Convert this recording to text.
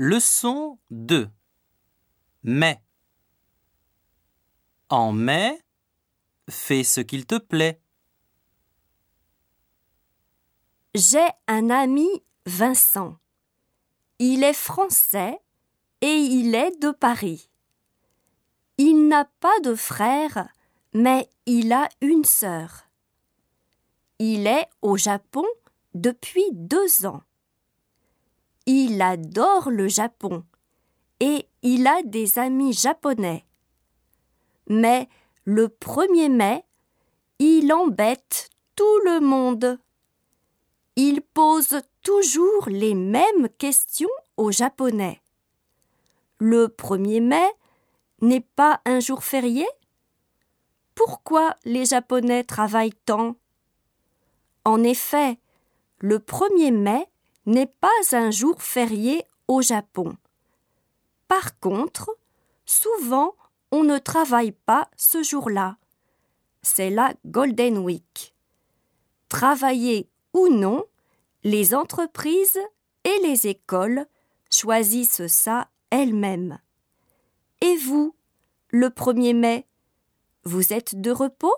Leçon 2 Mai En mai, fais ce qu'il te plaît. J'ai un ami Vincent. Il est français et il est de Paris. Il n'a pas de frère, mais il a une sœur. Il est au Japon depuis deux ans. Il adore le Japon et il a des amis japonais. Mais le 1er mai, il embête tout le monde. Il pose toujours les mêmes questions aux Japonais. Le 1er mai n'est pas un jour férié? Pourquoi les Japonais travaillent tant? En effet, le 1er mai n'est pas un jour férié au Japon. Par contre, souvent on ne travaille pas ce jour-là. C'est la Golden Week. Travailler ou non, les entreprises et les écoles choisissent ça elles-mêmes. Et vous, le 1er mai, vous êtes de repos?